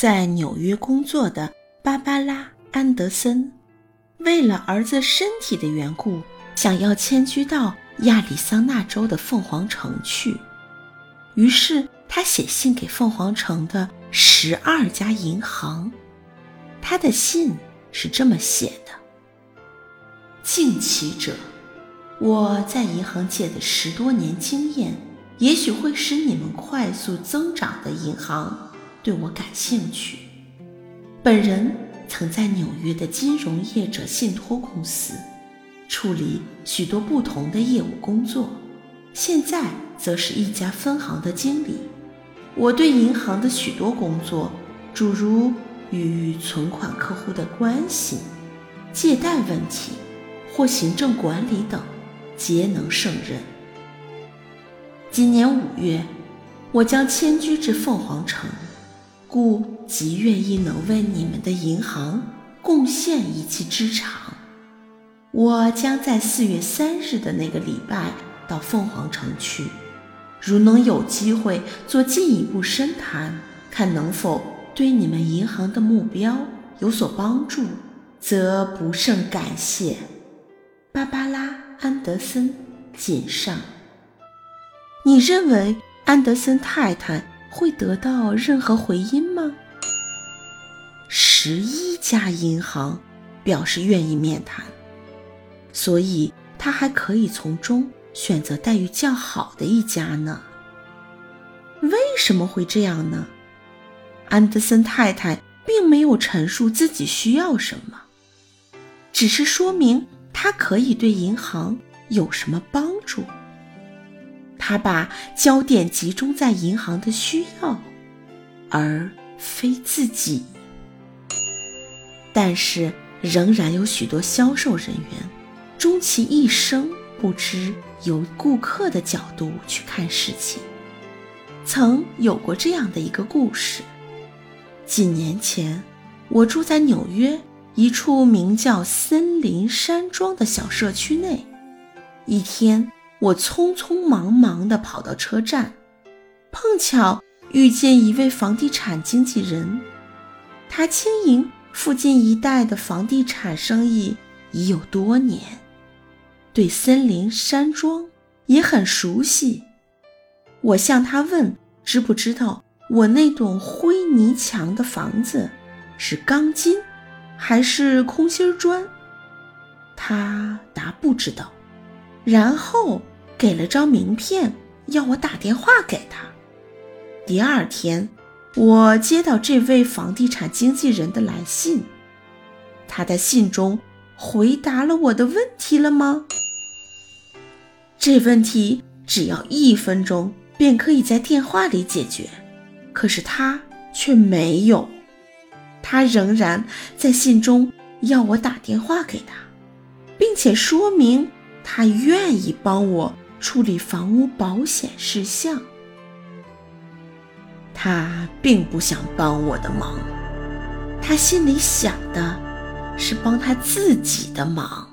在纽约工作的芭芭拉·安德森，为了儿子身体的缘故，想要迁居到亚利桑那州的凤凰城去。于是他写信给凤凰城的十二家银行。他的信是这么写的：“敬启者，我在银行界的十多年经验，也许会使你们快速增长的银行对我感兴趣。本人曾在纽约的金融业者信托公司处理许多不同的业务工作，现在则是一家分行的经理。我对银行的许多工作，诸如……”与存款客户的关系、借贷问题或行政管理等，皆能胜任。今年五月，我将迁居至凤凰城，故极愿意能为你们的银行贡献一技之长。我将在四月三日的那个礼拜到凤凰城去，如能有机会做进一步深谈，看能否。对你们银行的目标有所帮助，则不胜感谢。芭芭拉·安德森谨上。你认为安德森太太会得到任何回音吗？十一家银行表示愿意面谈，所以他还可以从中选择待遇较好的一家呢。为什么会这样呢？安德森太太并没有陈述自己需要什么，只是说明他可以对银行有什么帮助。他把焦点集中在银行的需要，而非自己。但是，仍然有许多销售人员终其一生不知由顾客的角度去看事情。曾有过这样的一个故事。几年前，我住在纽约一处名叫森林山庄的小社区内。一天，我匆匆忙忙地跑到车站，碰巧遇见一位房地产经纪人。他经营附近一带的房地产生意已有多年，对森林山庄也很熟悉。我向他问，知不知道？我那栋灰泥墙的房子是钢筋还是空心砖？他答不知道，然后给了张名片，要我打电话给他。第二天，我接到这位房地产经纪人的来信，他在信中回答了我的问题了吗？这问题只要一分钟便可以在电话里解决。可是他却没有，他仍然在信中要我打电话给他，并且说明他愿意帮我处理房屋保险事项。他并不想帮我的忙，他心里想的是帮他自己的忙。